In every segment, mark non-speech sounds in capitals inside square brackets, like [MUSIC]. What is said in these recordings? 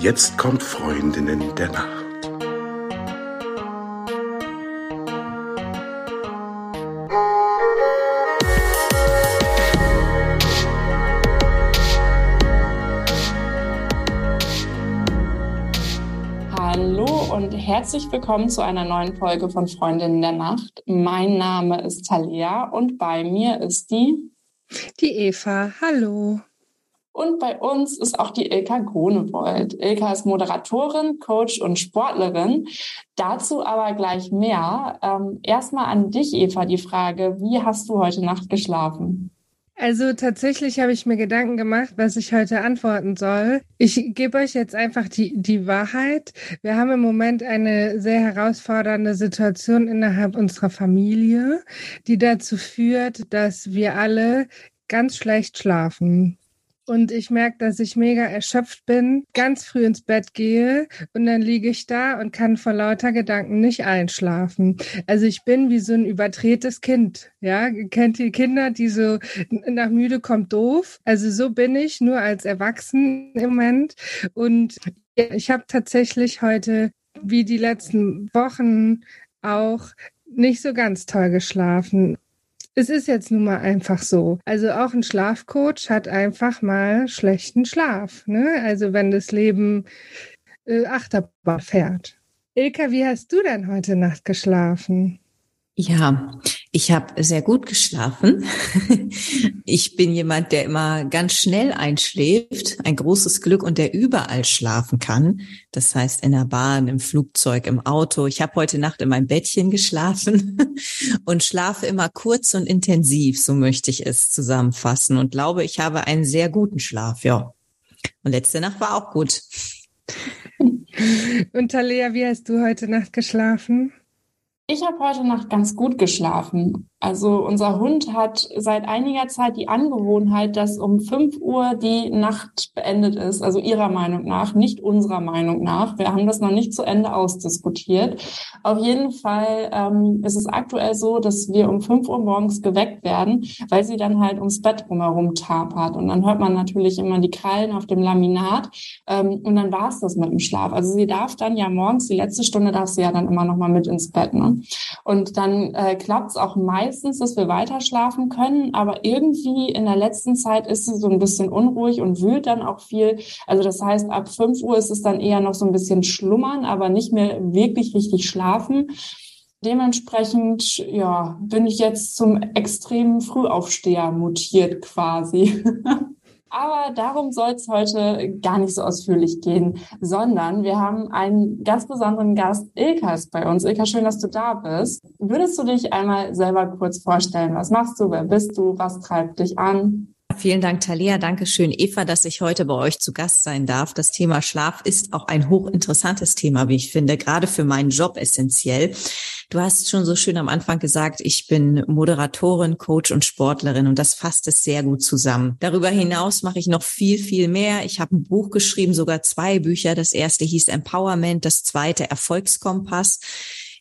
Jetzt kommt Freundinnen der Nacht. Hallo und herzlich willkommen zu einer neuen Folge von Freundinnen der Nacht. Mein Name ist Talia und bei mir ist die die Eva. Hallo. Und bei uns ist auch die Ilka Grunewold. Ilka ist Moderatorin, Coach und Sportlerin. Dazu aber gleich mehr. Ähm, Erstmal an dich, Eva, die Frage, wie hast du heute Nacht geschlafen? Also tatsächlich habe ich mir Gedanken gemacht, was ich heute antworten soll. Ich gebe euch jetzt einfach die, die Wahrheit. Wir haben im Moment eine sehr herausfordernde Situation innerhalb unserer Familie, die dazu führt, dass wir alle ganz schlecht schlafen und ich merke, dass ich mega erschöpft bin, ganz früh ins Bett gehe und dann liege ich da und kann vor lauter Gedanken nicht einschlafen. Also ich bin wie so ein überdrehtes Kind. Ja, kennt ihr Kinder, die so nach müde kommt doof? Also so bin ich nur als Erwachsen im Moment und ich habe tatsächlich heute wie die letzten Wochen auch nicht so ganz toll geschlafen. Es ist jetzt nun mal einfach so. Also auch ein Schlafcoach hat einfach mal schlechten Schlaf. Ne? Also wenn das Leben äh, Achterbahn fährt. Ilka, wie hast du denn heute Nacht geschlafen? Ja, ich habe sehr gut geschlafen. [LAUGHS] Ich bin jemand, der immer ganz schnell einschläft, ein großes Glück und der überall schlafen kann. Das heißt in der Bahn, im Flugzeug, im Auto. Ich habe heute Nacht in meinem Bettchen geschlafen [LAUGHS] und schlafe immer kurz und intensiv, so möchte ich es zusammenfassen und glaube, ich habe einen sehr guten Schlaf, ja. Und letzte Nacht war auch gut. [LAUGHS] Und Talea, wie hast du heute Nacht geschlafen? Ich habe heute Nacht ganz gut geschlafen. Also unser Hund hat seit einiger Zeit die Angewohnheit, dass um 5 Uhr die Nacht beendet ist. Also ihrer Meinung nach, nicht unserer Meinung nach. Wir haben das noch nicht zu Ende ausdiskutiert. Auf jeden Fall ähm, ist es aktuell so, dass wir um 5 Uhr morgens geweckt werden, weil sie dann halt ums Bett drumherum tapert. Und dann hört man natürlich immer die Krallen auf dem Laminat. Ähm, und dann war es das mit dem Schlaf. Also sie darf dann ja morgens, die letzte Stunde darf sie ja dann immer noch mal mit ins Bett. Ne? Und dann äh, klappt es auch meist meistens, dass wir weiter schlafen können, aber irgendwie in der letzten Zeit ist sie so ein bisschen unruhig und wühlt dann auch viel. Also das heißt, ab 5 Uhr ist es dann eher noch so ein bisschen schlummern, aber nicht mehr wirklich richtig schlafen. Dementsprechend, ja, bin ich jetzt zum extremen Frühaufsteher mutiert quasi. [LAUGHS] Aber darum soll es heute gar nicht so ausführlich gehen, sondern wir haben einen ganz besonderen Gast, Ilkas, bei uns. Ilka, schön, dass du da bist. Würdest du dich einmal selber kurz vorstellen? Was machst du? Wer bist du? Was treibt dich an? Vielen Dank, Talia. Dankeschön, Eva, dass ich heute bei euch zu Gast sein darf. Das Thema Schlaf ist auch ein hochinteressantes Thema, wie ich finde, gerade für meinen Job essentiell. Du hast schon so schön am Anfang gesagt, ich bin Moderatorin, Coach und Sportlerin und das fasst es sehr gut zusammen. Darüber hinaus mache ich noch viel, viel mehr. Ich habe ein Buch geschrieben, sogar zwei Bücher. Das erste hieß Empowerment, das zweite Erfolgskompass.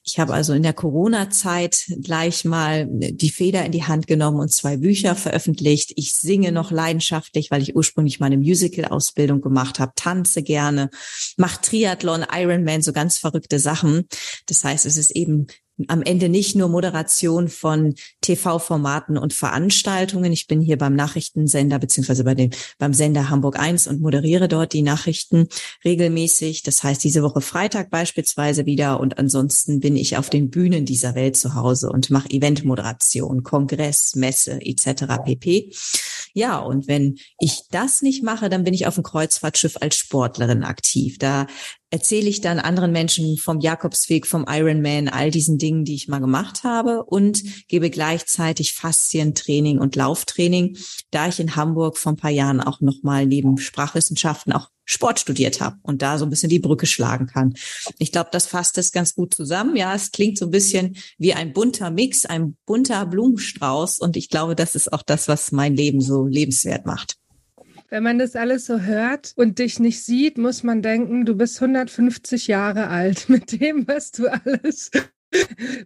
Ich habe also in der Corona-Zeit gleich mal die Feder in die Hand genommen und zwei Bücher veröffentlicht. Ich singe noch leidenschaftlich, weil ich ursprünglich meine Musical-Ausbildung gemacht habe, tanze gerne, mache Triathlon, Ironman, so ganz verrückte Sachen. Das heißt, es ist eben am Ende nicht nur Moderation von TV-Formaten und Veranstaltungen. Ich bin hier beim Nachrichtensender beziehungsweise bei beim Sender Hamburg 1 und moderiere dort die Nachrichten regelmäßig. Das heißt, diese Woche Freitag beispielsweise wieder. Und ansonsten bin ich auf den Bühnen dieser Welt zu Hause und mache Eventmoderation, Kongress, Messe etc. pp. Ja, und wenn ich das nicht mache, dann bin ich auf dem Kreuzfahrtschiff als Sportlerin aktiv. Da erzähle ich dann anderen Menschen vom Jakobsweg, vom Ironman, all diesen Dingen, die ich mal gemacht habe und gebe gleichzeitig Faszientraining und Lauftraining, da ich in Hamburg vor ein paar Jahren auch nochmal neben Sprachwissenschaften auch Sport studiert habe und da so ein bisschen die Brücke schlagen kann. Ich glaube, das fasst es ganz gut zusammen. Ja, es klingt so ein bisschen wie ein bunter Mix, ein bunter Blumenstrauß und ich glaube, das ist auch das, was mein Leben so lebenswert macht. Wenn man das alles so hört und dich nicht sieht, muss man denken, du bist 150 Jahre alt [LAUGHS] mit dem, was du alles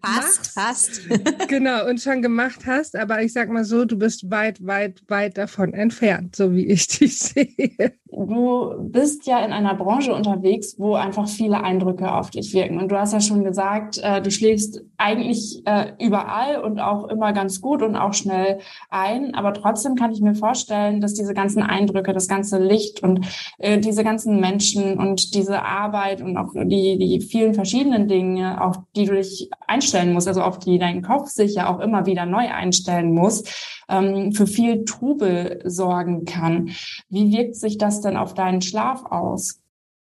hast, hast. [LAUGHS] [LAUGHS] genau, und schon gemacht hast. Aber ich sag mal so, du bist weit, weit, weit davon entfernt, so wie ich dich sehe. Du bist ja in einer Branche unterwegs, wo einfach viele Eindrücke auf dich wirken. Und du hast ja schon gesagt, äh, du schläfst eigentlich äh, überall und auch immer ganz gut und auch schnell ein. Aber trotzdem kann ich mir vorstellen, dass diese ganzen Eindrücke, das ganze Licht und äh, diese ganzen Menschen und diese Arbeit und auch die, die vielen verschiedenen Dinge, auf die du dich einstellen musst, also auf die dein Kopf sich ja auch immer wieder neu einstellen muss, ähm, für viel Trubel sorgen kann. Wie wirkt sich das denn auf deinen Schlaf aus?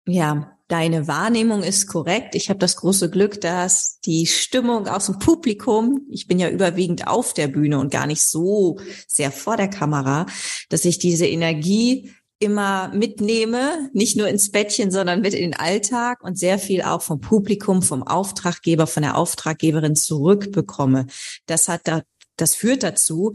Ja, deine Wahrnehmung ist korrekt. Ich habe das große Glück, dass die Stimmung aus dem Publikum, ich bin ja überwiegend auf der Bühne und gar nicht so sehr vor der Kamera, dass ich diese Energie immer mitnehme, nicht nur ins Bettchen, sondern mit in den Alltag und sehr viel auch vom Publikum, vom Auftraggeber, von der Auftraggeberin zurückbekomme. Das hat da das führt dazu,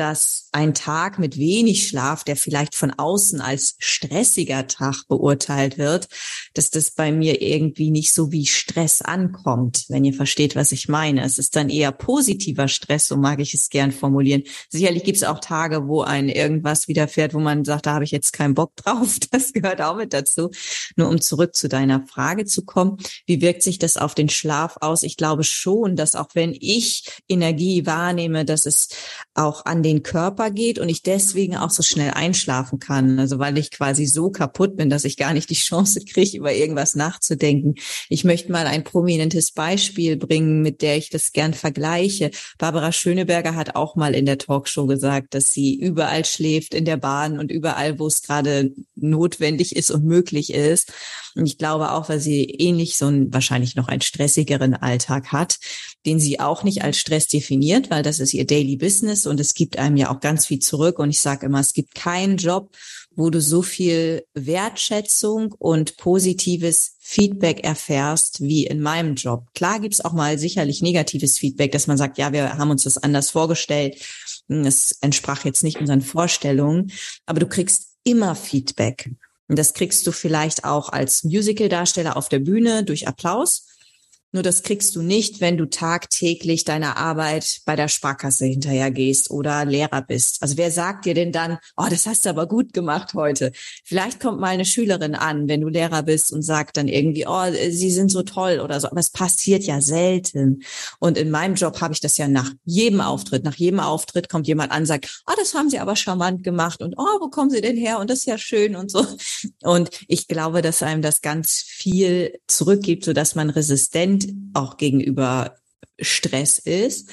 dass ein Tag mit wenig Schlaf, der vielleicht von außen als stressiger Tag beurteilt wird, dass das bei mir irgendwie nicht so wie Stress ankommt, wenn ihr versteht, was ich meine. Es ist dann eher positiver Stress, so mag ich es gern formulieren. Sicherlich gibt es auch Tage, wo ein irgendwas widerfährt, wo man sagt, da habe ich jetzt keinen Bock [LAUGHS] drauf. Das gehört auch mit dazu. Nur um zurück zu deiner Frage zu kommen, wie wirkt sich das auf den Schlaf aus? Ich glaube schon, dass auch wenn ich Energie wahrnehme, dass es auch an den den Körper geht und ich deswegen auch so schnell einschlafen kann. Also weil ich quasi so kaputt bin, dass ich gar nicht die Chance kriege, über irgendwas nachzudenken. Ich möchte mal ein prominentes Beispiel bringen, mit der ich das gern vergleiche. Barbara Schöneberger hat auch mal in der Talkshow gesagt, dass sie überall schläft in der Bahn und überall, wo es gerade notwendig ist und möglich ist. Und ich glaube auch, weil sie ähnlich so einen, wahrscheinlich noch einen stressigeren Alltag hat, den sie auch nicht als Stress definiert, weil das ist ihr Daily Business und es gibt einem ja auch ganz viel zurück. Und ich sage immer, es gibt keinen Job, wo du so viel Wertschätzung und positives Feedback erfährst wie in meinem Job. Klar gibt's auch mal sicherlich negatives Feedback, dass man sagt, ja, wir haben uns das anders vorgestellt. Es entsprach jetzt nicht unseren Vorstellungen, aber du kriegst immer Feedback. Und das kriegst du vielleicht auch als Musical-Darsteller auf der Bühne durch Applaus. Nur das kriegst du nicht, wenn du tagtäglich deiner Arbeit bei der Sparkasse hinterher gehst oder Lehrer bist. Also wer sagt dir denn dann, oh, das hast du aber gut gemacht heute? Vielleicht kommt mal eine Schülerin an, wenn du Lehrer bist und sagt dann irgendwie, oh, sie sind so toll oder so. Aber es passiert ja selten. Und in meinem Job habe ich das ja nach jedem Auftritt. Nach jedem Auftritt kommt jemand an, sagt, oh, das haben sie aber charmant gemacht und oh, wo kommen sie denn her? Und das ist ja schön und so. Und ich glaube, dass einem das ganz viel zurückgibt, so dass man resistent auch gegenüber Stress ist.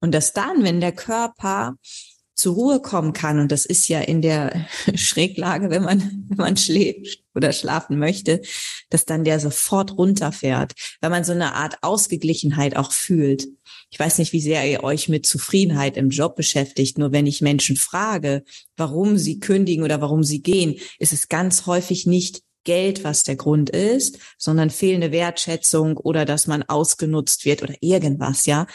Und dass dann, wenn der Körper zur Ruhe kommen kann, und das ist ja in der [LAUGHS] Schräglage, wenn man, wenn man schläft oder schlafen möchte, dass dann der sofort runterfährt, weil man so eine Art Ausgeglichenheit auch fühlt. Ich weiß nicht, wie sehr ihr euch mit Zufriedenheit im Job beschäftigt. Nur wenn ich Menschen frage, warum sie kündigen oder warum sie gehen, ist es ganz häufig nicht Geld, was der Grund ist, sondern fehlende Wertschätzung oder dass man ausgenutzt wird oder irgendwas, ja.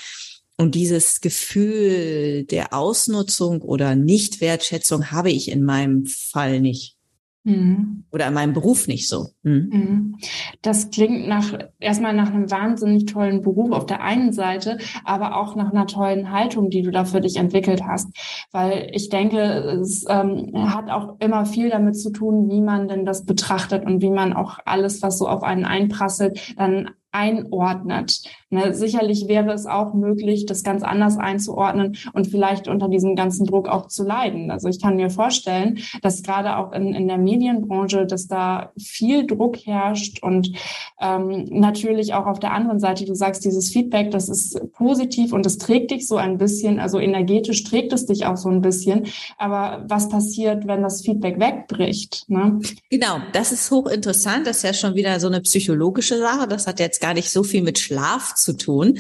Und dieses Gefühl der Ausnutzung oder Nichtwertschätzung habe ich in meinem Fall nicht. Mhm. Oder in meinem Beruf nicht so. Mhm. mhm. Das klingt nach erstmal nach einem wahnsinnig tollen Beruf auf der einen Seite, aber auch nach einer tollen Haltung, die du da für dich entwickelt hast. Weil ich denke, es ähm, hat auch immer viel damit zu tun, wie man denn das betrachtet und wie man auch alles, was so auf einen einprasselt, dann einordnet. Ne, sicherlich wäre es auch möglich, das ganz anders einzuordnen und vielleicht unter diesem ganzen Druck auch zu leiden. Also ich kann mir vorstellen, dass gerade auch in, in der Medienbranche, dass da viel Druck herrscht und ähm, natürlich auch auf der anderen Seite, du sagst, dieses Feedback, das ist positiv und es trägt dich so ein bisschen, also energetisch trägt es dich auch so ein bisschen. Aber was passiert, wenn das Feedback wegbricht? Ne? Genau, das ist hochinteressant. Das ist ja schon wieder so eine psychologische Sache. Das hat jetzt gar nicht so viel mit Schlaf zu tun.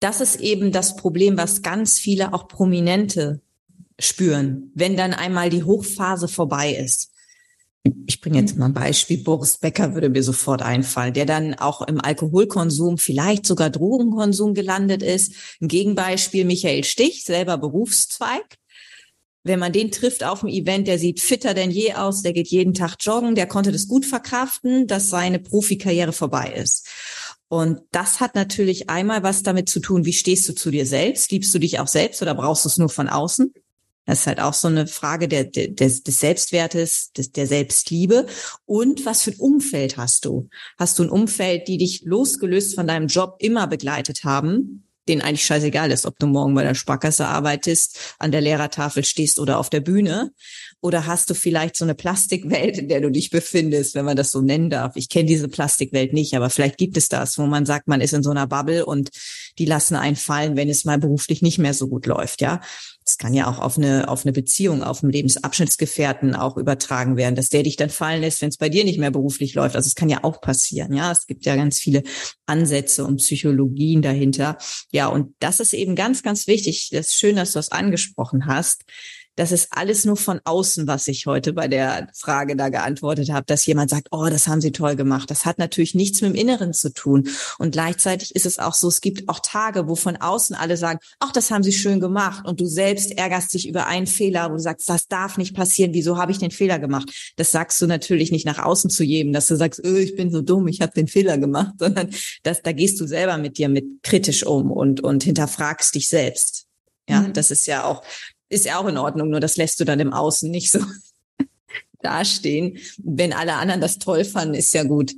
Das ist eben das Problem, was ganz viele auch Prominente spüren, wenn dann einmal die Hochphase vorbei ist. Ich bringe jetzt mal ein Beispiel. Boris Becker würde mir sofort einfallen, der dann auch im Alkoholkonsum, vielleicht sogar Drogenkonsum gelandet ist. Ein Gegenbeispiel Michael Stich, selber Berufszweig. Wenn man den trifft auf dem Event, der sieht fitter denn je aus, der geht jeden Tag joggen, der konnte das gut verkraften, dass seine Profikarriere vorbei ist. Und das hat natürlich einmal was damit zu tun, wie stehst du zu dir selbst? Liebst du dich auch selbst oder brauchst du es nur von außen? Das ist halt auch so eine Frage der, der, des, Selbstwertes, des, der Selbstliebe. Und was für ein Umfeld hast du? Hast du ein Umfeld, die dich losgelöst von deinem Job immer begleitet haben? Denen eigentlich scheißegal ist, ob du morgen bei der Sparkasse arbeitest, an der Lehrertafel stehst oder auf der Bühne. Oder hast du vielleicht so eine Plastikwelt, in der du dich befindest, wenn man das so nennen darf? Ich kenne diese Plastikwelt nicht, aber vielleicht gibt es das, wo man sagt, man ist in so einer Bubble und die lassen einen fallen, wenn es mal beruflich nicht mehr so gut läuft, ja. Das kann ja auch auf eine, auf eine Beziehung, auf einen Lebensabschnittsgefährten auch übertragen werden, dass der dich dann fallen lässt, wenn es bei dir nicht mehr beruflich läuft. Also es kann ja auch passieren, ja. Es gibt ja ganz viele Ansätze und Psychologien dahinter. Ja, und das ist eben ganz, ganz wichtig. Das ist schön, dass du das angesprochen hast das ist alles nur von außen, was ich heute bei der Frage da geantwortet habe, dass jemand sagt, oh, das haben Sie toll gemacht. Das hat natürlich nichts mit dem Inneren zu tun. Und gleichzeitig ist es auch so, es gibt auch Tage, wo von außen alle sagen, ach, das haben Sie schön gemacht. Und du selbst ärgerst dich über einen Fehler, wo du sagst, das darf nicht passieren. Wieso habe ich den Fehler gemacht? Das sagst du natürlich nicht nach außen zu jedem, dass du sagst, oh, ich bin so dumm, ich habe den Fehler gemacht, [LAUGHS] sondern das, da gehst du selber mit dir mit kritisch um und, und hinterfragst dich selbst. Ja, mhm. das ist ja auch ist ja auch in Ordnung, nur das lässt du dann im Außen nicht so [LAUGHS] dastehen. Wenn alle anderen das toll fanden, ist ja gut.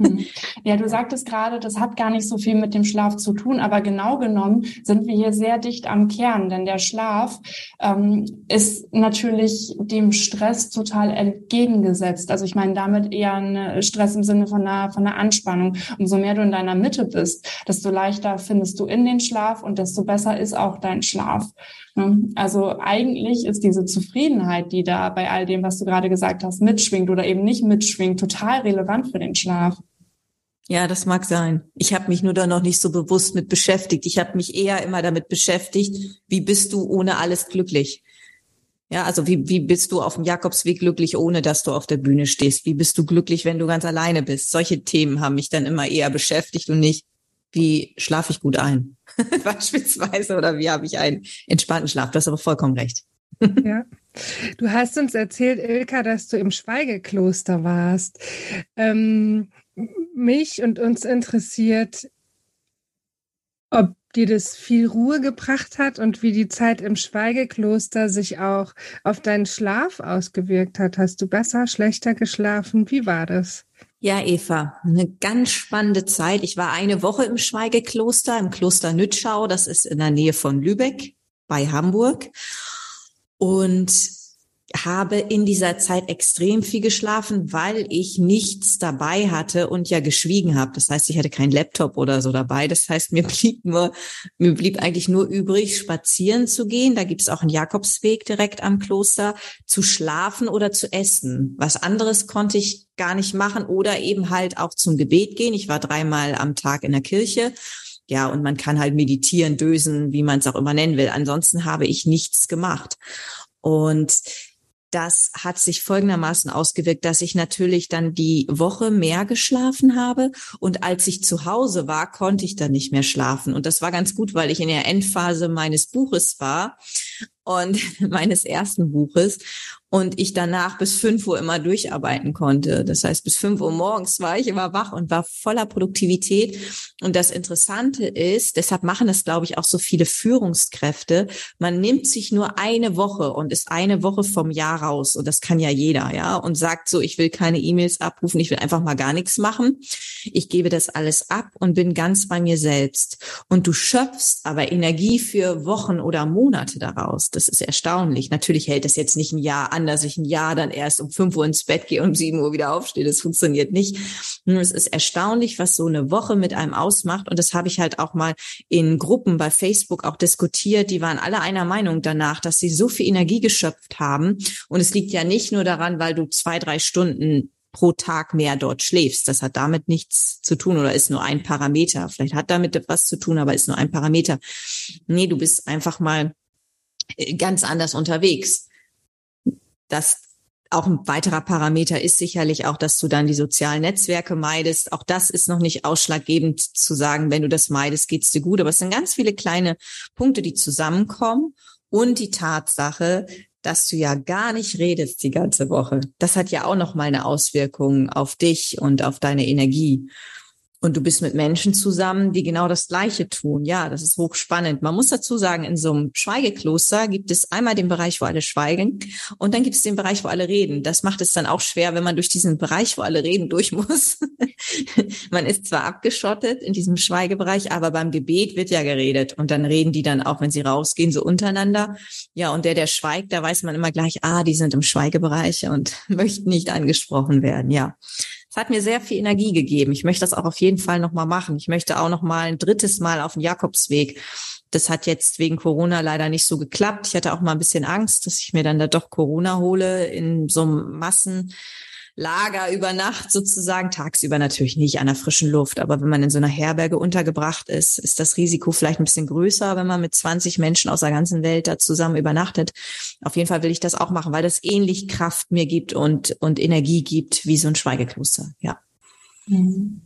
Hm. [LAUGHS] Ja, du sagtest gerade, das hat gar nicht so viel mit dem Schlaf zu tun, aber genau genommen sind wir hier sehr dicht am Kern, denn der Schlaf ähm, ist natürlich dem Stress total entgegengesetzt. Also ich meine damit eher ein Stress im Sinne von einer, von einer Anspannung. Umso mehr du in deiner Mitte bist, desto leichter findest du in den Schlaf und desto besser ist auch dein Schlaf. Ne? Also eigentlich ist diese Zufriedenheit, die da bei all dem, was du gerade gesagt hast, mitschwingt oder eben nicht mitschwingt, total relevant für den Schlaf. Ja, das mag sein. Ich habe mich nur da noch nicht so bewusst mit beschäftigt. Ich habe mich eher immer damit beschäftigt, wie bist du ohne alles glücklich? Ja, also wie, wie bist du auf dem Jakobsweg glücklich, ohne dass du auf der Bühne stehst? Wie bist du glücklich, wenn du ganz alleine bist? Solche Themen haben mich dann immer eher beschäftigt und nicht, wie schlafe ich gut ein? [LAUGHS] Beispielsweise oder wie habe ich einen entspannten Schlaf? Du hast aber vollkommen recht. ja. Du hast uns erzählt, Ilka, dass du im Schweigekloster warst. Ähm, mich und uns interessiert, ob dir das viel Ruhe gebracht hat und wie die Zeit im Schweigekloster sich auch auf deinen Schlaf ausgewirkt hat. Hast du besser, schlechter geschlafen? Wie war das? Ja, Eva, eine ganz spannende Zeit. Ich war eine Woche im Schweigekloster, im Kloster Nützschau. Das ist in der Nähe von Lübeck bei Hamburg. Und habe in dieser Zeit extrem viel geschlafen, weil ich nichts dabei hatte und ja geschwiegen habe. Das heißt, ich hatte keinen Laptop oder so dabei. Das heißt, mir [LAUGHS] blieb nur, mir blieb eigentlich nur übrig, spazieren zu gehen. Da gibt es auch einen Jakobsweg direkt am Kloster, zu schlafen oder zu essen. Was anderes konnte ich gar nicht machen oder eben halt auch zum Gebet gehen. Ich war dreimal am Tag in der Kirche. Ja, und man kann halt meditieren, dösen, wie man es auch immer nennen will. Ansonsten habe ich nichts gemacht. Und das hat sich folgendermaßen ausgewirkt, dass ich natürlich dann die Woche mehr geschlafen habe und als ich zu Hause war, konnte ich dann nicht mehr schlafen. Und das war ganz gut, weil ich in der Endphase meines Buches war und [LAUGHS] meines ersten Buches und ich danach bis fünf Uhr immer durcharbeiten konnte. Das heißt, bis fünf Uhr morgens war ich immer wach und war voller Produktivität. Und das Interessante ist, deshalb machen es, glaube ich, auch so viele Führungskräfte. Man nimmt sich nur eine Woche und ist eine Woche vom Jahr raus. Und das kann ja jeder, ja, und sagt so, ich will keine E-Mails abrufen, ich will einfach mal gar nichts machen. Ich gebe das alles ab und bin ganz bei mir selbst. Und du schöpfst aber Energie für Wochen oder Monate daraus. Das ist erstaunlich. Natürlich hält es jetzt nicht ein Jahr an, dass ich ein Jahr dann erst um fünf Uhr ins Bett gehe und um sieben Uhr wieder aufstehe. Das funktioniert nicht. Nur es ist erstaunlich, was so eine Woche mit einem ausmacht. Und das habe ich halt auch mal in Gruppen bei Facebook auch diskutiert. Die waren alle einer Meinung danach, dass sie so viel Energie geschöpft haben. Und es liegt ja nicht nur daran, weil du zwei, drei Stunden pro Tag mehr dort schläfst. Das hat damit nichts zu tun oder ist nur ein Parameter. Vielleicht hat damit etwas zu tun, aber ist nur ein Parameter. Nee, du bist einfach mal ganz anders unterwegs. Das auch ein weiterer Parameter ist sicherlich auch, dass du dann die sozialen Netzwerke meidest. Auch das ist noch nicht ausschlaggebend zu sagen, wenn du das meidest, geht's dir gut. Aber es sind ganz viele kleine Punkte, die zusammenkommen. Und die Tatsache, dass du ja gar nicht redest die ganze Woche. Das hat ja auch noch mal eine Auswirkung auf dich und auf deine Energie. Und du bist mit Menschen zusammen, die genau das Gleiche tun. Ja, das ist hochspannend. Man muss dazu sagen, in so einem Schweigekloster gibt es einmal den Bereich, wo alle schweigen und dann gibt es den Bereich, wo alle reden. Das macht es dann auch schwer, wenn man durch diesen Bereich, wo alle reden, durch muss. [LAUGHS] man ist zwar abgeschottet in diesem Schweigebereich, aber beim Gebet wird ja geredet und dann reden die dann auch, wenn sie rausgehen, so untereinander. Ja, und der, der schweigt, da weiß man immer gleich, ah, die sind im Schweigebereich und [LAUGHS] möchten nicht angesprochen werden. Ja. Es hat mir sehr viel Energie gegeben. Ich möchte das auch auf jeden Fall nochmal machen. Ich möchte auch nochmal ein drittes Mal auf den Jakobsweg. Das hat jetzt wegen Corona leider nicht so geklappt. Ich hatte auch mal ein bisschen Angst, dass ich mir dann da doch Corona hole in so einem Massen Lager über Nacht sozusagen, tagsüber natürlich nicht an der frischen Luft, aber wenn man in so einer Herberge untergebracht ist, ist das Risiko vielleicht ein bisschen größer, wenn man mit 20 Menschen aus der ganzen Welt da zusammen übernachtet. Auf jeden Fall will ich das auch machen, weil das ähnlich Kraft mir gibt und, und Energie gibt wie so ein Schweigekloster, ja. Mhm.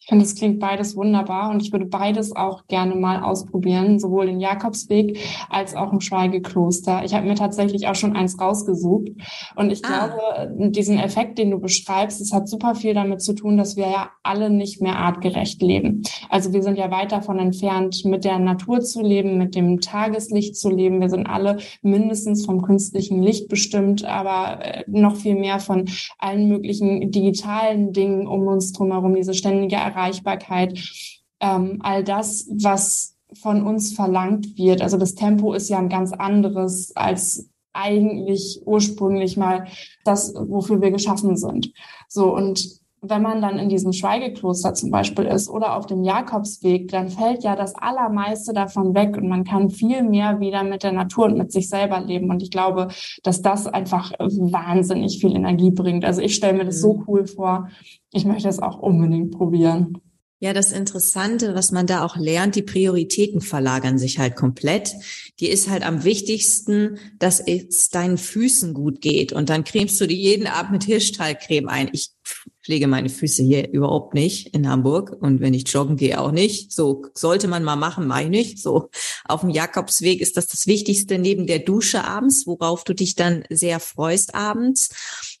Ich finde, es klingt beides wunderbar und ich würde beides auch gerne mal ausprobieren, sowohl den Jakobsweg als auch im Schweigekloster. Ich habe mir tatsächlich auch schon eins rausgesucht und ich ah. glaube, diesen Effekt, den du beschreibst, es hat super viel damit zu tun, dass wir ja alle nicht mehr artgerecht leben. Also wir sind ja weit davon entfernt, mit der Natur zu leben, mit dem Tageslicht zu leben. Wir sind alle mindestens vom künstlichen Licht bestimmt, aber äh, noch viel mehr von allen möglichen digitalen Dingen um uns drumherum, diese ständige ständige Erreichbarkeit, ähm, all das, was von uns verlangt wird. Also das Tempo ist ja ein ganz anderes als eigentlich ursprünglich mal das, wofür wir geschaffen sind. So und wenn man dann in diesem Schweigekloster zum Beispiel ist oder auf dem Jakobsweg, dann fällt ja das Allermeiste davon weg und man kann viel mehr wieder mit der Natur und mit sich selber leben. Und ich glaube, dass das einfach wahnsinnig viel Energie bringt. Also ich stelle mir das so mhm. cool vor. Ich möchte es auch unbedingt probieren. Ja, das Interessante, was man da auch lernt, die Prioritäten verlagern sich halt komplett. Die ist halt am wichtigsten, dass es deinen Füßen gut geht. Und dann cremst du die jeden Abend mit Hirschtalcreme ein. Ich pflege meine Füße hier überhaupt nicht in Hamburg und wenn ich joggen gehe auch nicht. So sollte man mal machen, meine ich. So auf dem Jakobsweg ist das das Wichtigste neben der Dusche abends, worauf du dich dann sehr freust abends.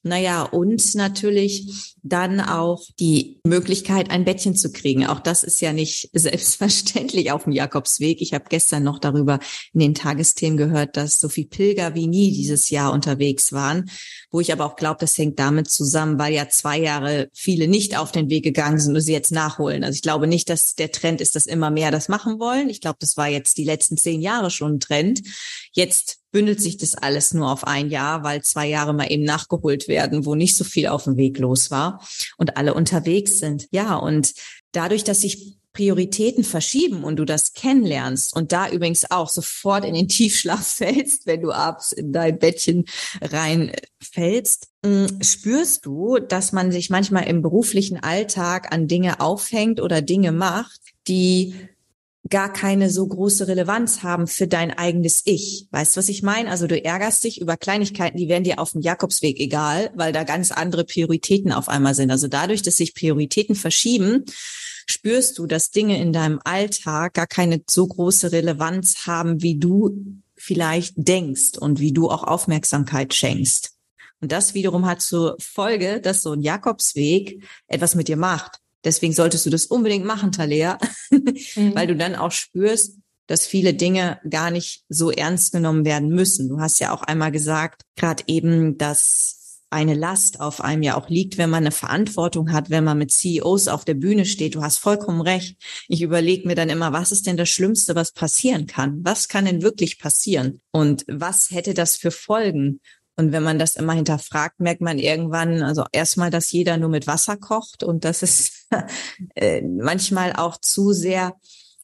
Naja, und natürlich dann auch die Möglichkeit, ein Bettchen zu kriegen. Auch das ist ja nicht [LAUGHS] selbstverständlich auf dem Jakobsweg. Ich habe gestern noch darüber in den Tagesthemen gehört, dass so viel Pilger wie nie dieses Jahr unterwegs waren, wo ich aber auch glaube, das hängt damit zusammen, weil ja zwei Jahre viele nicht auf den Weg gegangen sind und sie jetzt nachholen. Also ich glaube nicht, dass der Trend ist, dass immer mehr das machen wollen. Ich glaube, das war jetzt die letzten zehn Jahre schon ein Trend. Jetzt bündelt sich das alles nur auf ein Jahr, weil zwei Jahre mal eben nachgeholt werden, wo nicht so viel auf dem Weg los war und alle unterwegs sind. Ja, und dadurch, dass sich Prioritäten verschieben und du das kennenlernst und da übrigens auch sofort in den Tiefschlaf [LAUGHS] fällst, wenn du abends in dein Bettchen reinfällst, mm, spürst du, dass man sich manchmal im beruflichen Alltag an Dinge aufhängt oder Dinge macht, die gar keine so große Relevanz haben für dein eigenes Ich. Weißt du, was ich meine? Also du ärgerst dich über Kleinigkeiten, die werden dir auf dem Jakobsweg egal, weil da ganz andere Prioritäten auf einmal sind. Also dadurch, dass sich Prioritäten verschieben, spürst du, dass Dinge in deinem Alltag gar keine so große Relevanz haben, wie du vielleicht denkst und wie du auch Aufmerksamkeit schenkst. Und das wiederum hat zur Folge, dass so ein Jakobsweg etwas mit dir macht. Deswegen solltest du das unbedingt machen, Talea, [LAUGHS] mhm. weil du dann auch spürst, dass viele Dinge gar nicht so ernst genommen werden müssen. Du hast ja auch einmal gesagt, gerade eben, dass eine Last auf einem ja auch liegt, wenn man eine Verantwortung hat, wenn man mit CEOs auf der Bühne steht. Du hast vollkommen recht. Ich überlege mir dann immer, was ist denn das Schlimmste, was passieren kann? Was kann denn wirklich passieren? Und was hätte das für Folgen? Und wenn man das immer hinterfragt, merkt man irgendwann, also erstmal, dass jeder nur mit Wasser kocht und dass [LAUGHS] es äh, manchmal auch zu sehr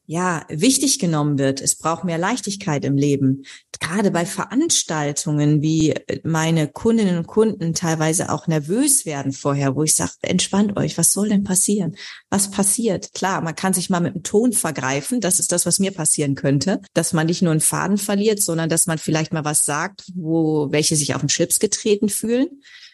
ja, wichtig genommen wird. Es braucht mehr Leichtigkeit im Leben. Gerade bei Veranstaltungen, wie meine Kundinnen und Kunden teilweise auch nervös werden vorher, wo ich sage, entspannt euch, was soll denn passieren? Was passiert? Klar, man kann sich mal mit dem Ton vergreifen. Das ist das, was mir passieren könnte, dass man nicht nur einen Faden verliert, sondern dass man vielleicht mal was sagt, wo welche sich auf den Chips getreten fühlen.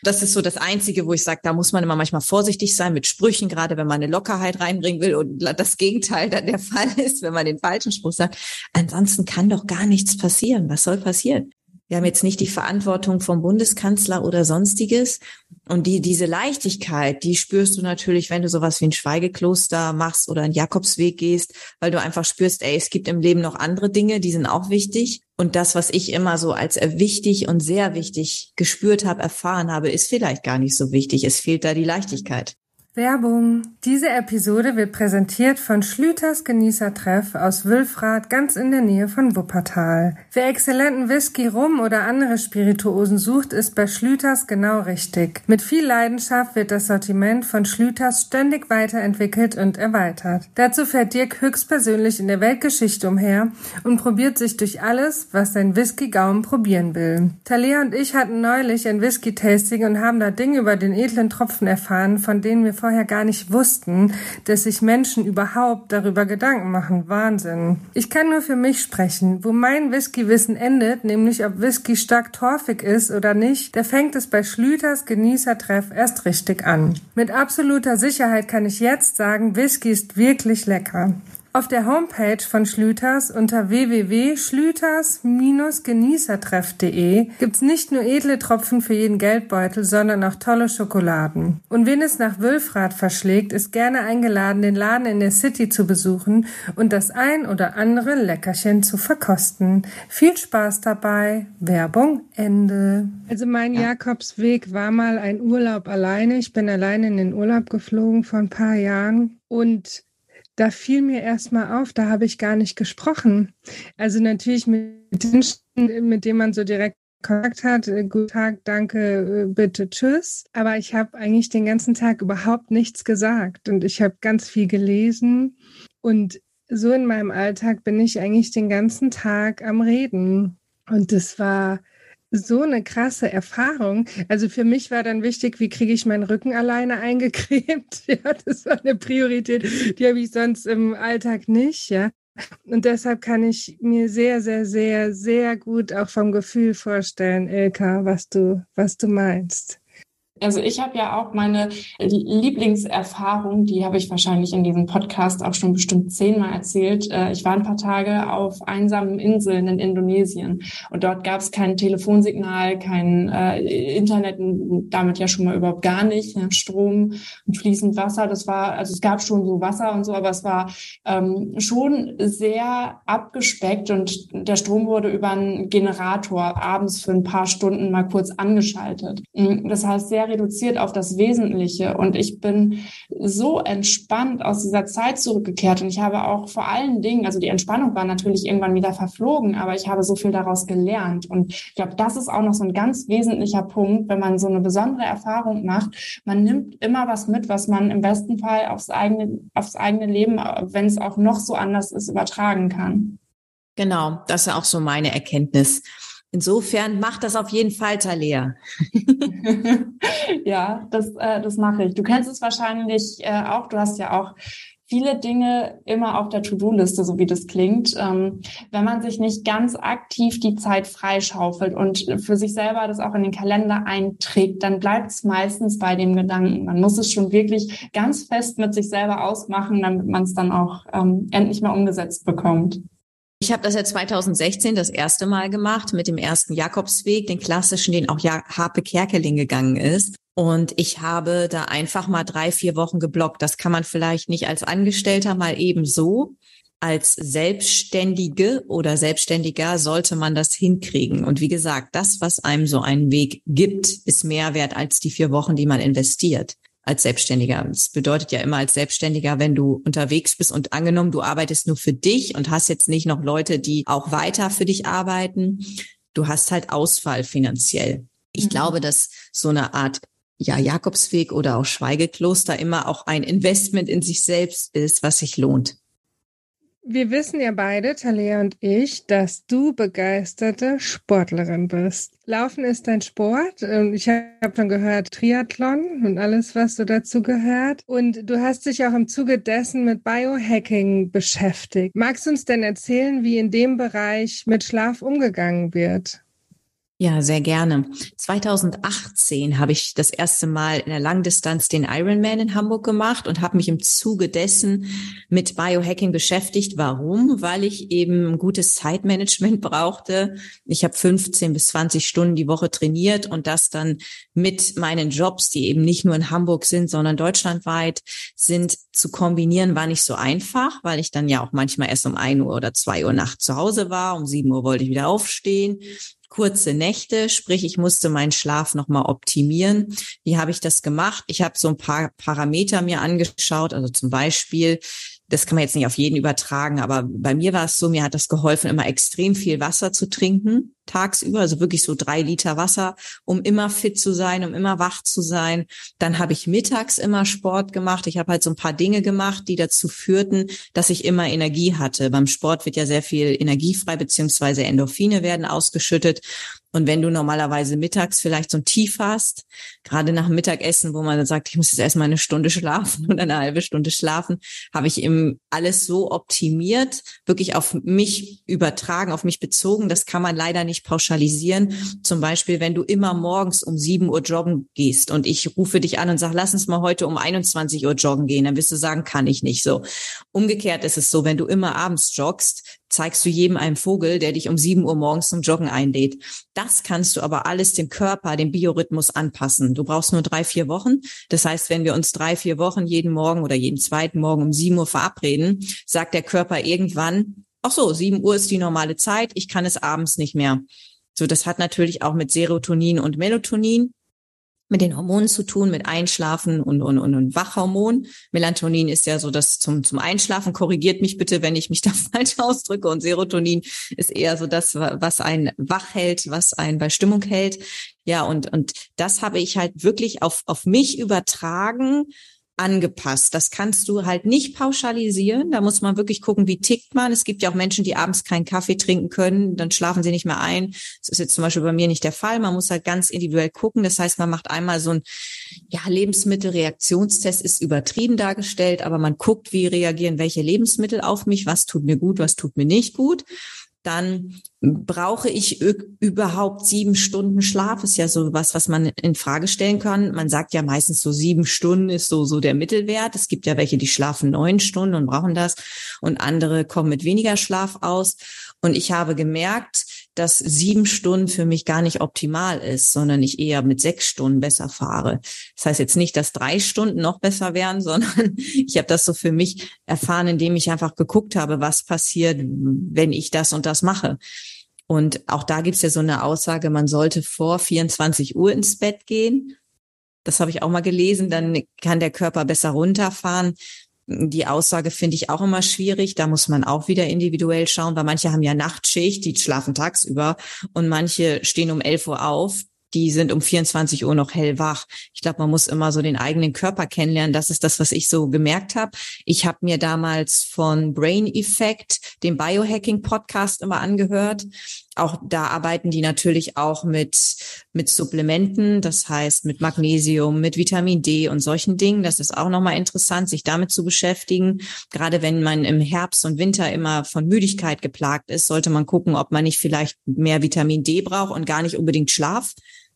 Das ist so das Einzige, wo ich sage, da muss man immer manchmal vorsichtig sein mit Sprüchen, gerade wenn man eine Lockerheit reinbringen will und das Gegenteil dann der [LAUGHS] Fall ist, wenn man den falschen Spruch sagt. Ansonsten kann doch gar nichts passieren. Was soll passieren? Wir haben jetzt nicht die Verantwortung vom Bundeskanzler oder sonstiges. Und die, diese Leichtigkeit, die spürst du natürlich, wenn du sowas wie ein Schweigekloster machst oder einen Jakobsweg gehst, weil du einfach spürst, ey, es gibt im Leben noch andere Dinge, die sind auch wichtig. Und das, was ich immer so als wichtig und sehr wichtig gespürt habe, erfahren habe, ist vielleicht gar nicht so wichtig. Es fehlt da die Leichtigkeit. Werbung. Diese Episode wird präsentiert von Schlüters Genießertreff aus Wülfrath ganz in der Nähe von Wuppertal. Wer exzellenten Whisky, Rum oder andere Spirituosen sucht, ist bei Schlüters genau richtig. Mit viel Leidenschaft wird das Sortiment von Schlüters ständig weiterentwickelt und erweitert. Dazu fährt Dirk höchstpersönlich in der Weltgeschichte umher und probiert sich durch alles, was sein Whisky-Gaumen probieren will. Talia und ich hatten neulich ein Whisky-Tasting und haben da Dinge über den edlen Tropfen erfahren, von denen wir vorher gar nicht wussten, dass sich Menschen überhaupt darüber Gedanken machen. Wahnsinn. Ich kann nur für mich sprechen. Wo mein Whisky-Wissen endet, nämlich ob Whisky stark torfig ist oder nicht, da fängt es bei Schlüters Genießertreff erst richtig an. Mit absoluter Sicherheit kann ich jetzt sagen, Whisky ist wirklich lecker. Auf der Homepage von Schlüters unter www.schlüters-genießertreff.de gibt's nicht nur edle Tropfen für jeden Geldbeutel, sondern auch tolle Schokoladen. Und wen es nach Wülfrath verschlägt, ist gerne eingeladen, den Laden in der City zu besuchen und das ein oder andere Leckerchen zu verkosten. Viel Spaß dabei. Werbung Ende. Also mein ja. Jakobsweg war mal ein Urlaub alleine. Ich bin alleine in den Urlaub geflogen vor ein paar Jahren und da fiel mir erstmal auf, da habe ich gar nicht gesprochen. Also natürlich mit Menschen, mit denen man so direkt Kontakt hat, äh, guten Tag, danke, äh, bitte, tschüss. Aber ich habe eigentlich den ganzen Tag überhaupt nichts gesagt und ich habe ganz viel gelesen und so in meinem Alltag bin ich eigentlich den ganzen Tag am Reden. Und das war so eine krasse Erfahrung. Also für mich war dann wichtig, wie kriege ich meinen Rücken alleine eingecremt. [LAUGHS] Ja, das war eine Priorität, die habe ich sonst im Alltag nicht, ja. Und deshalb kann ich mir sehr, sehr, sehr, sehr gut auch vom Gefühl vorstellen, Ilka, was du, was du meinst. Also ich habe ja auch meine Lieblingserfahrung, die habe ich wahrscheinlich in diesem Podcast auch schon bestimmt zehnmal erzählt. Äh, ich war ein paar Tage auf einsamen Inseln in Indonesien und dort gab es kein Telefonsignal, kein äh, Internet, damit ja schon mal überhaupt gar nicht, ne? Strom und fließend Wasser. Das war, also es gab schon so Wasser und so, aber es war ähm, schon sehr abgespeckt und der Strom wurde über einen Generator abends für ein paar Stunden mal kurz angeschaltet. Das heißt, sehr reduziert auf das Wesentliche. Und ich bin so entspannt aus dieser Zeit zurückgekehrt. Und ich habe auch vor allen Dingen, also die Entspannung war natürlich irgendwann wieder verflogen, aber ich habe so viel daraus gelernt. Und ich glaube, das ist auch noch so ein ganz wesentlicher Punkt, wenn man so eine besondere Erfahrung macht. Man nimmt immer was mit, was man im besten Fall aufs eigene, aufs eigene Leben, wenn es auch noch so anders ist, übertragen kann. Genau, das ist auch so meine Erkenntnis. Insofern macht das auf jeden Fall, Talia. [LAUGHS] [LAUGHS] ja, das, äh, das mache ich. Du kennst es wahrscheinlich äh, auch. Du hast ja auch viele Dinge immer auf der To-Do-Liste, so wie das klingt. Ähm, wenn man sich nicht ganz aktiv die Zeit freischaufelt und für sich selber das auch in den Kalender einträgt, dann bleibt es meistens bei dem Gedanken. Man muss es schon wirklich ganz fest mit sich selber ausmachen, damit man es dann auch ähm, endlich mal umgesetzt bekommt. Ich habe das ja 2016 das erste Mal gemacht mit dem ersten Jakobsweg, den klassischen, den auch ja Harpe Kerkeling gegangen ist. Und ich habe da einfach mal drei, vier Wochen geblockt. Das kann man vielleicht nicht als Angestellter mal eben so. Als Selbstständige oder Selbstständiger sollte man das hinkriegen. Und wie gesagt, das, was einem so einen Weg gibt, ist mehr wert als die vier Wochen, die man investiert als Selbstständiger. Das bedeutet ja immer als Selbstständiger, wenn du unterwegs bist und angenommen, du arbeitest nur für dich und hast jetzt nicht noch Leute, die auch weiter für dich arbeiten. Du hast halt Ausfall finanziell. Ich mhm. glaube, dass so eine Art ja, Jakobsweg oder auch Schweigekloster immer auch ein Investment in sich selbst ist, was sich lohnt. Wir wissen ja beide, Talia und ich, dass du begeisterte Sportlerin bist. Laufen ist dein Sport. Ich habe schon gehört Triathlon und alles, was so dazu gehört. Und du hast dich auch im Zuge dessen mit Biohacking beschäftigt. Magst du uns denn erzählen, wie in dem Bereich mit Schlaf umgegangen wird? Ja, sehr gerne. 2018 habe ich das erste Mal in der Langdistanz den Ironman in Hamburg gemacht und habe mich im Zuge dessen mit Biohacking beschäftigt. Warum? Weil ich eben gutes Zeitmanagement [LAUGHS] brauchte. Ich habe 15 bis 20 Stunden die Woche trainiert und das dann mit meinen Jobs, die eben nicht nur in Hamburg sind, sondern deutschlandweit sind, zu kombinieren, war nicht so einfach, weil ich dann ja auch manchmal erst um ein Uhr oder zwei Uhr nachts zu Hause war. Um sieben Uhr wollte ich wieder aufstehen kurze Nächte, sprich ich musste meinen Schlaf nochmal optimieren. Wie habe ich das gemacht? Ich habe so ein paar Parameter mir angeschaut, also zum Beispiel das kann man jetzt nicht auf jeden übertragen, aber bei mir war es so, mir hat das geholfen, immer extrem viel Wasser zu trinken, tagsüber, also wirklich so drei Liter Wasser, um immer fit zu sein, um immer wach zu sein. Dann habe ich mittags immer Sport gemacht. Ich habe halt so ein paar Dinge gemacht, die dazu führten, dass ich immer Energie hatte. Beim Sport wird ja sehr viel Energie frei, beziehungsweise Endorphine werden ausgeschüttet. Und wenn du normalerweise mittags vielleicht so ein Tief hast, gerade nach dem Mittagessen, wo man dann sagt, ich muss jetzt erstmal eine Stunde schlafen [LAUGHS] oder eine halbe Stunde schlafen, habe ich eben alles so optimiert, wirklich auf mich übertragen, auf mich bezogen. Das kann man leider nicht pauschalisieren. Zum Beispiel, wenn du immer morgens um sieben Uhr joggen gehst und ich rufe dich an und sage, lass uns mal heute um 21 Uhr joggen gehen, dann wirst du sagen, kann ich nicht so. Umgekehrt ist es so, wenn du immer abends joggst, zeigst du jedem einen Vogel, der dich um sieben Uhr morgens zum Joggen einlädt. Das kannst du aber alles dem Körper, dem Biorhythmus anpassen. Du brauchst nur drei, vier Wochen. Das heißt, wenn wir uns drei, vier Wochen jeden Morgen oder jeden zweiten Morgen um sieben Uhr verabreden, sagt der Körper irgendwann, ach so, sieben Uhr ist die normale Zeit, ich kann es abends nicht mehr. So, das hat natürlich auch mit Serotonin und Melatonin mit den Hormonen zu tun, mit Einschlafen und, und, und, und Wachhormon. Melatonin ist ja so das zum, zum Einschlafen. Korrigiert mich bitte, wenn ich mich [LAUGHS] da falsch ausdrücke. Und Serotonin ist eher so das, was einen wach hält, was einen bei Stimmung hält. Ja, und, und das habe ich halt wirklich auf, auf mich übertragen angepasst. Das kannst du halt nicht pauschalisieren. Da muss man wirklich gucken, wie tickt man. Es gibt ja auch Menschen, die abends keinen Kaffee trinken können, dann schlafen sie nicht mehr ein. Das ist jetzt zum Beispiel bei mir nicht der Fall. Man muss halt ganz individuell gucken. Das heißt, man macht einmal so ein ja, Lebensmittelreaktionstest ist übertrieben dargestellt, aber man guckt, wie reagieren welche Lebensmittel auf mich, was tut mir gut, was tut mir nicht gut dann brauche ich überhaupt sieben Stunden Schlaf? Ist ja so was, was man in Frage stellen kann. Man sagt ja meistens so sieben Stunden ist so, so der Mittelwert. Es gibt ja welche, die schlafen neun Stunden und brauchen das und andere kommen mit weniger Schlaf aus. Und ich habe gemerkt, dass sieben Stunden für mich gar nicht optimal ist, sondern ich eher mit sechs Stunden besser fahre. Das heißt jetzt nicht, dass drei Stunden noch besser wären, [LAUGHS] sondern ich habe das so für mich erfahren, indem ich einfach geguckt habe, was passiert, wenn ich das und das mache. Und auch da gibt's ja so eine Aussage, man sollte vor 24 Uhr ins Bett gehen. Das habe ich auch mal gelesen, dann kann der Körper besser runterfahren. Die Aussage finde ich auch immer schwierig. Da muss man auch wieder individuell schauen, weil manche haben ja Nachtschicht, die schlafen tagsüber und manche stehen um 11 Uhr auf die sind um 24 Uhr noch hellwach. Ich glaube, man muss immer so den eigenen Körper kennenlernen. Das ist das, was ich so gemerkt habe. Ich habe mir damals von Brain Effect, dem Biohacking Podcast, immer angehört. Auch da arbeiten die natürlich auch mit, mit Supplementen, das heißt mit Magnesium, mit Vitamin D und solchen Dingen. Das ist auch nochmal interessant, sich damit zu beschäftigen. Gerade wenn man im Herbst und Winter immer von Müdigkeit geplagt ist, sollte man gucken, ob man nicht vielleicht mehr Vitamin D braucht und gar nicht unbedingt Schlaf.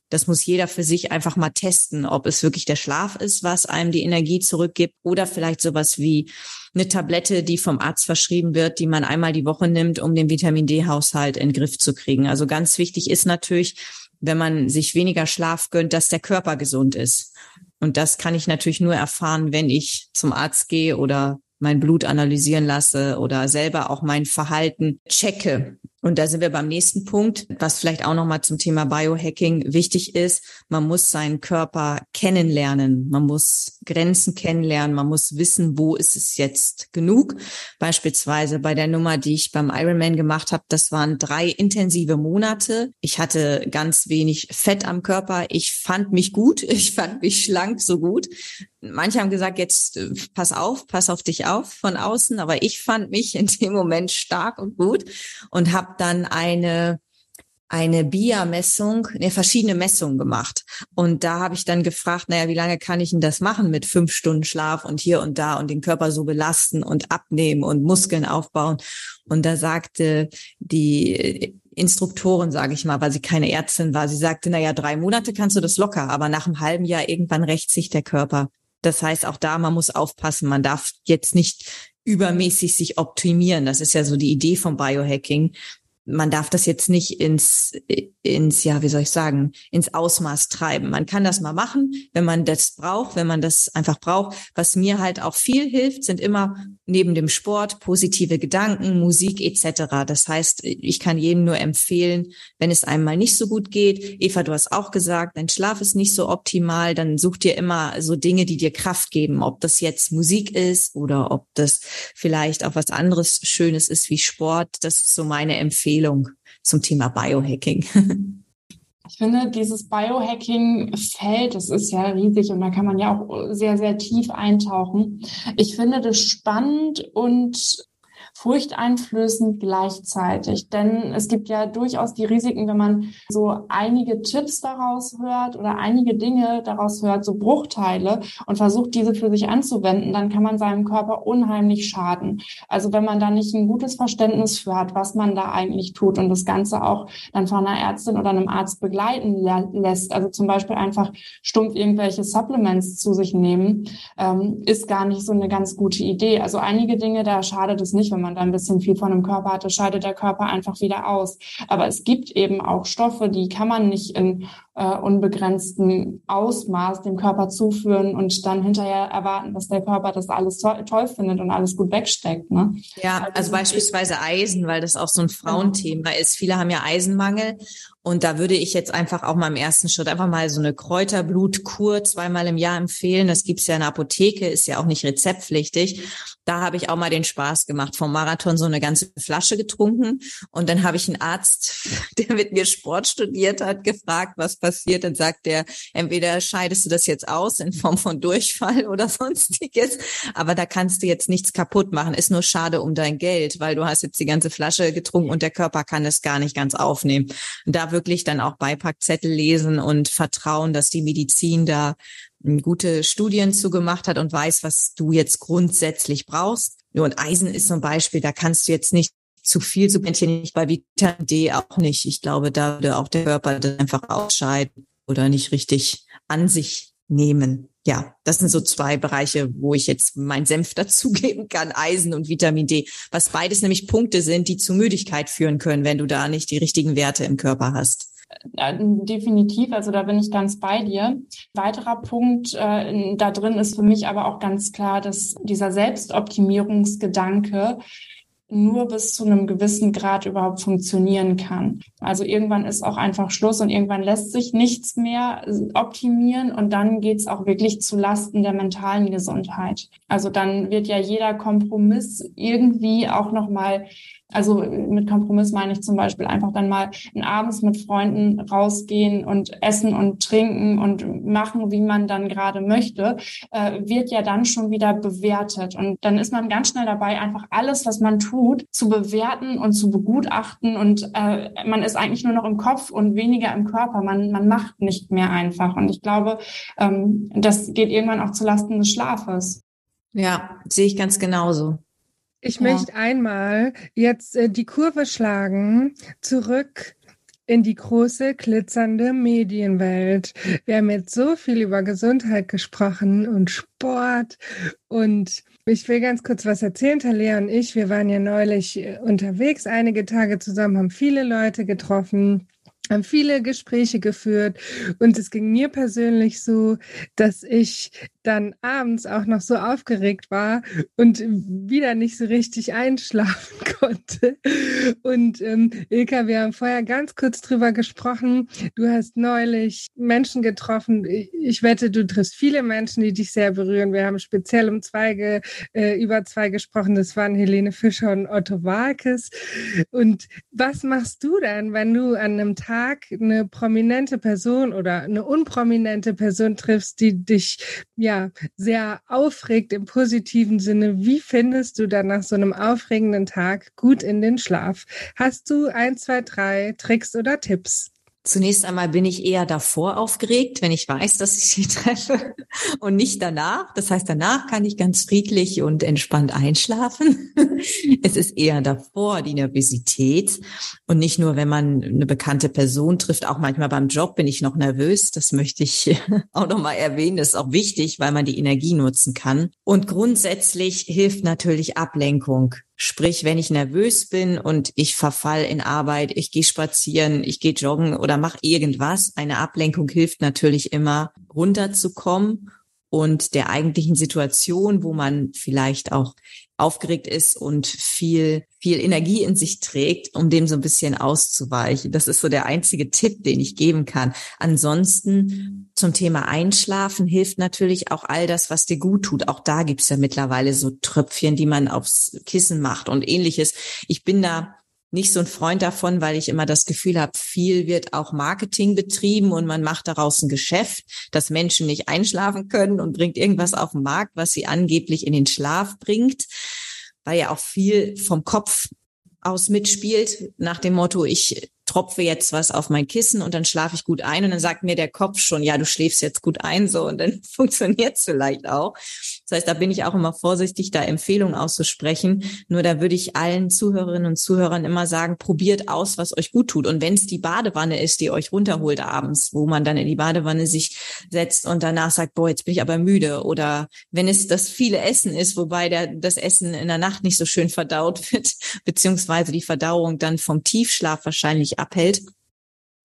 Das muss jeder für sich einfach mal testen, ob es wirklich der Schlaf ist, was einem die Energie zurückgibt oder vielleicht sowas wie eine Tablette, die vom Arzt verschrieben wird, die man einmal die Woche nimmt, um den Vitamin D-Haushalt in den Griff zu kriegen. Also ganz wichtig ist natürlich, wenn man sich weniger Schlaf gönnt, dass der Körper gesund ist. Und das kann ich natürlich nur erfahren, wenn ich zum Arzt gehe oder mein Blut analysieren lasse oder selber auch mein Verhalten checke. Und da sind wir beim nächsten Punkt, was vielleicht auch nochmal zum Thema Biohacking wichtig ist. Man muss seinen Körper kennenlernen. Man muss Grenzen kennenlernen. Man muss wissen, wo ist es jetzt genug. Beispielsweise bei der Nummer, die ich beim Ironman gemacht habe, das waren drei intensive Monate. Ich hatte ganz wenig Fett am Körper. Ich fand mich gut. [LAUGHS] Ich fand mich schlank so gut. Manche haben gesagt, jetzt äh, pass auf, pass auf dich auf von außen. Aber ich fand mich in dem Moment stark und gut und habe dann eine eine BIA-Messung, ne, verschiedene Messungen gemacht. Und da habe ich dann gefragt, naja, wie lange kann ich denn das machen mit fünf Stunden Schlaf und hier und da und den Körper so belasten und abnehmen und Muskeln aufbauen. Und da sagte die Instruktorin, sage ich mal, weil sie keine Ärztin war. Sie sagte, na ja, drei Monate kannst du das locker, aber nach einem halben Jahr irgendwann rächt sich der Körper. Das heißt, auch da, man muss aufpassen. Man darf jetzt nicht übermäßig sich optimieren. Das ist ja so die Idee vom Biohacking, man darf das jetzt nicht ins, ins, ja, wie soll ich sagen, ins Ausmaß treiben. Man kann das mal machen, wenn man das braucht, wenn man das einfach braucht. Was mir halt auch viel hilft, sind immer neben dem Sport positive Gedanken, Musik etc. Das heißt, ich kann jedem nur empfehlen, wenn es einem mal nicht so gut geht. Eva, du hast auch gesagt, dein Schlaf ist nicht so optimal, dann such dir immer so Dinge, die dir Kraft geben. Ob das jetzt Musik ist oder ob das vielleicht auch was anderes Schönes ist wie Sport. Das ist so meine Empfehlung Empfehlung zum Thema Biohacking? Ich finde, dieses Biohacking-Feld, das ist ja riesig und da kann man ja auch sehr, sehr tief eintauchen. Ich finde das spannend und furchteinflößend gleichzeitig. Denn es gibt ja durchaus die Risiken, wenn man so einige Tipps daraus hört oder einige Dinge daraus hört, so Bruchteile und versucht, diese für sich anzuwenden, dann kann man seinem Körper unheimlich schaden. Also wenn man da nicht ein gutes Verständnis für hat, was man da eigentlich tut und das Ganze auch dann von einer Ärztin oder einem Arzt begleiten lässt, also zum Beispiel einfach stumpf irgendwelche Supplements zu sich nehmen, ähm, ist gar nicht so eine ganz gute Idee. Also einige Dinge, da schadet es nicht, wenn man man da ein bisschen viel von dem Körper hatte, scheidet der Körper einfach wieder aus. Aber es gibt eben auch Stoffe, die kann man nicht in äh, unbegrenztem Ausmaß dem Körper zuführen und dann hinterher erwarten, dass der Körper das alles to toll findet und alles gut wegsteckt. Ne? Ja, also, also beispielsweise Eisen, weil das auch so ein Frauenthema genau. ist. Viele haben ja Eisenmangel und da würde ich jetzt einfach auch mal im ersten Schritt einfach mal so eine Kräuterblutkur zweimal im Jahr empfehlen. Das gibt's ja in der Apotheke, ist ja auch nicht rezeptpflichtig. Da habe ich auch mal den Spaß gemacht, vom Marathon so eine ganze Flasche getrunken. Und dann habe ich einen Arzt, [LAUGHS] der mit mir Sport studiert hat, gefragt, was passiert. Dann sagt der, entweder scheidest du das jetzt aus in Form von Durchfall oder [LAUGHS] sonstiges, aber da kannst du jetzt nichts kaputt machen. Ist nur schade um dein Geld, weil du hast jetzt die ganze Flasche getrunken und der Körper kann es gar nicht ganz aufnehmen. Und da wirklich dann auch Beipackzettel lesen und vertrauen, dass die Medizin da hm, gute Studien zugemacht hat und weiß, was du jetzt grundsätzlich brauchst. Und Eisen ist zum Beispiel, da kannst du jetzt nicht zu viel subventionieren, nicht bei Vitamin D auch nicht. Ich glaube, da würde auch der Körper das einfach ausscheiden oder nicht richtig an sich nehmen. Ja, das sind so zwei Bereiche, wo ich jetzt mein Senf [LAUGHS] dazugeben kann, Eisen und Vitamin D, was beides nämlich Punkte sind, die zu Müdigkeit führen können, wenn du da nicht die richtigen Werte im Körper hast. Äh, definitiv, also da bin ich ganz bei dir. Weiterer Punkt äh, da drin ist für mich aber auch ganz klar, dass dieser Selbstoptimierungsgedanke nur bis zu einem gewissen Grad überhaupt funktionieren kann. Also irgendwann ist auch einfach Schluss und irgendwann lässt sich nichts mehr optimieren und dann geht's auch wirklich zu Lasten der mentalen Gesundheit. Also dann wird ja jeder Kompromiss irgendwie auch nochmal also mit Kompromiss meine ich zum Beispiel einfach dann mal abends mit Freunden rausgehen und essen und trinken und machen, wie man dann gerade möchte, äh, wird ja dann schon wieder bewertet. Und dann ist man ganz schnell dabei, einfach alles, was man tut, zu bewerten und zu begutachten. Und äh, man ist eigentlich nur noch im Kopf und weniger im Körper. Man, man macht nicht mehr einfach. Und ich glaube, ähm, das geht irgendwann auch zulasten des Schlafes. Ja, sehe ich ganz genauso. Ich ja. möchte einmal jetzt äh, die Kurve schlagen, zurück in die große, glitzernde Medienwelt. Wir haben jetzt so viel über Gesundheit gesprochen und Sport und ich will ganz kurz was erzählen. Talia und ich, wir waren ja neulich äh, unterwegs, einige Tage zusammen, haben viele Leute getroffen haben viele Gespräche geführt und es ging mir persönlich so, dass ich dann abends auch noch so aufgeregt war und wieder nicht so richtig einschlafen [LAUGHS] konnte. Und ähm, Ilka, wir haben vorher ganz kurz drüber gesprochen. Du hast neulich Menschen getroffen. Ich wette, du triffst viele Menschen, die dich sehr berühren. Wir haben speziell um zwei äh, über zwei gesprochen. Das waren Helene Fischer und Otto Walkes. Und was machst du denn, wenn du an einem Tag eine prominente Person oder eine unprominente Person triffst, die dich ja sehr aufregt im positiven Sinne. Wie findest du dann nach so einem aufregenden Tag gut in den Schlaf? Hast du ein, zwei, drei Tricks oder Tipps? Zunächst einmal bin ich eher davor aufgeregt, wenn ich weiß, dass ich sie [LAUGHS] treffe und nicht danach. Das heißt, danach kann ich ganz friedlich und entspannt einschlafen. [LAUGHS] Es ist eher davor die Nervosität und nicht nur, wenn man eine bekannte Person trifft. Auch manchmal beim Job bin ich noch nervös. Das möchte ich [LAUGHS] auch noch mal erwähnen. Das ist auch wichtig, weil man die Energie nutzen kann. Und grundsätzlich hilft natürlich Ablenkung. Sprich, wenn ich nervös bin und ich verfall in Arbeit, ich gehe spazieren, ich gehe joggen oder mache irgendwas, eine Ablenkung hilft natürlich immer runterzukommen und der eigentlichen Situation, wo man vielleicht auch aufgeregt ist und viel, viel Energie in sich trägt, um dem so ein bisschen auszuweichen. Das ist so der einzige Tipp, den ich geben kann. Ansonsten zum Thema Einschlafen hilft natürlich auch all das, was dir gut tut. Auch da gibt's ja mittlerweile so Tröpfchen, die man aufs Kissen macht und ähnliches. Ich bin da nicht so ein Freund davon, weil ich immer das Gefühl habe, viel wird auch Marketing betrieben und man macht daraus ein Geschäft, dass Menschen nicht einschlafen können und bringt irgendwas auf den Markt, was sie angeblich in den Schlaf bringt, weil ja auch viel vom Kopf aus mitspielt, nach dem Motto, ich tropfe jetzt was auf mein Kissen und dann schlafe ich gut ein und dann sagt mir der Kopf schon, ja, du schläfst jetzt gut ein, so und dann [LAUGHS] funktioniert es vielleicht auch. Das heißt, da bin ich auch immer vorsichtig, da Empfehlungen auszusprechen. Nur da würde ich allen Zuhörerinnen und Zuhörern immer sagen, probiert aus, was euch gut tut. Und wenn es die Badewanne ist, die euch runterholt abends, wo man dann in die Badewanne sich setzt und danach sagt, boah, jetzt bin ich aber müde. Oder wenn es das viele Essen ist, wobei der, das Essen in der Nacht nicht so schön verdaut [LAUGHS] wird, beziehungsweise die Verdauung dann vom Tiefschlaf wahrscheinlich abhält.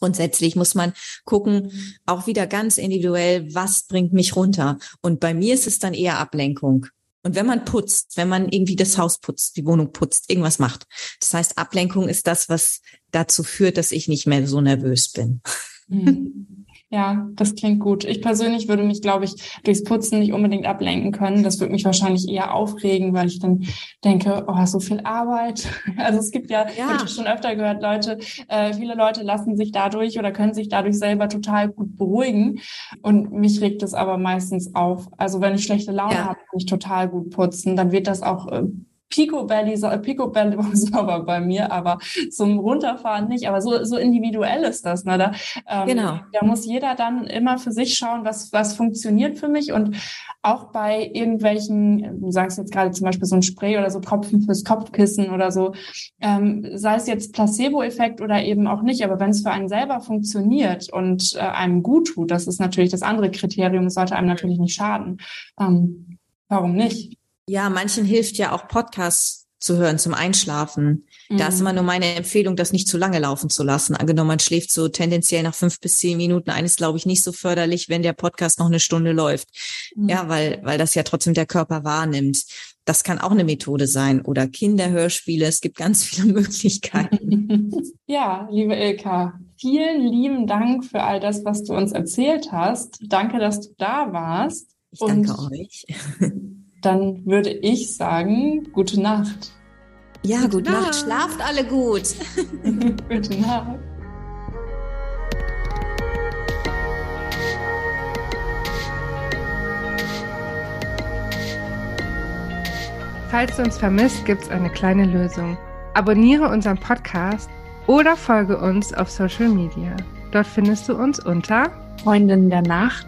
Grundsätzlich muss man gucken, auch wieder ganz individuell, was bringt mich runter. Und bei mir ist es dann eher Ablenkung. Und wenn man putzt, wenn man irgendwie das Haus putzt, die Wohnung putzt, irgendwas macht. Das heißt, Ablenkung ist das, was dazu führt, dass ich nicht mehr so nervös bin. Mhm. Ja, das klingt gut. Ich persönlich würde mich, glaube ich, durchs Putzen nicht unbedingt ablenken können. Das würde mich wahrscheinlich eher aufregen, weil ich dann denke, oh, so viel Arbeit. [LAUGHS] Also es gibt ja, ja. ich schon öfter gehört, Leute, äh, viele Leute lassen sich dadurch oder können sich dadurch selber total gut beruhigen. Und mich regt es aber meistens auf. Also wenn ich schlechte Laune ja. habe, kann ich total gut putzen. Dann wird das auch äh, Picobelly, Picobelly sauber bei mir, aber zum Runterfahren nicht. Aber so, so individuell ist das. Ne? Da, ähm, genau. da muss jeder dann immer für sich schauen, was, was funktioniert für mich. Und auch bei irgendwelchen, du sagst jetzt gerade zum Beispiel so ein Spray oder so Tropfen fürs Kopfkissen oder so, ähm, sei es jetzt Placebo-Effekt oder eben auch nicht, aber wenn es für einen selber funktioniert und äh, einem gut tut, das ist natürlich das andere Kriterium, es sollte einem natürlich nicht schaden. Ähm, warum nicht? Ja, manchen hilft ja auch Podcasts zu hören zum Einschlafen. Mhm. Da ist mhm. immer nur meine Empfehlung, das nicht zu lange laufen zu lassen. Angenommen, man schläft so tendenziell nach fünf bis zehn Minuten. Eines glaube ich nicht so förderlich, wenn der Podcast noch eine Stunde läuft. Mhm. Ja, weil, weil das ja trotzdem der Körper wahrnimmt. Das kann auch eine Methode sein. Oder Kinderhörspiele. Es gibt ganz viele [LAUGHS] Möglichkeiten. [LAUGHS] ja, liebe Ilka, vielen lieben Dank für all das, was du uns erzählt hast. Danke, dass du da warst. Ich danke Und euch. [LAUGHS] dann würde ich sagen, gute Nacht. Ja, gute, gute Nacht. Nacht. Schlaft alle gut. [LAUGHS] gute Nacht. Falls du uns vermisst, gibt es eine kleine Lösung. Abonniere unseren Podcast oder folge uns auf Social Media. Dort findest du uns unter Freundin der Nacht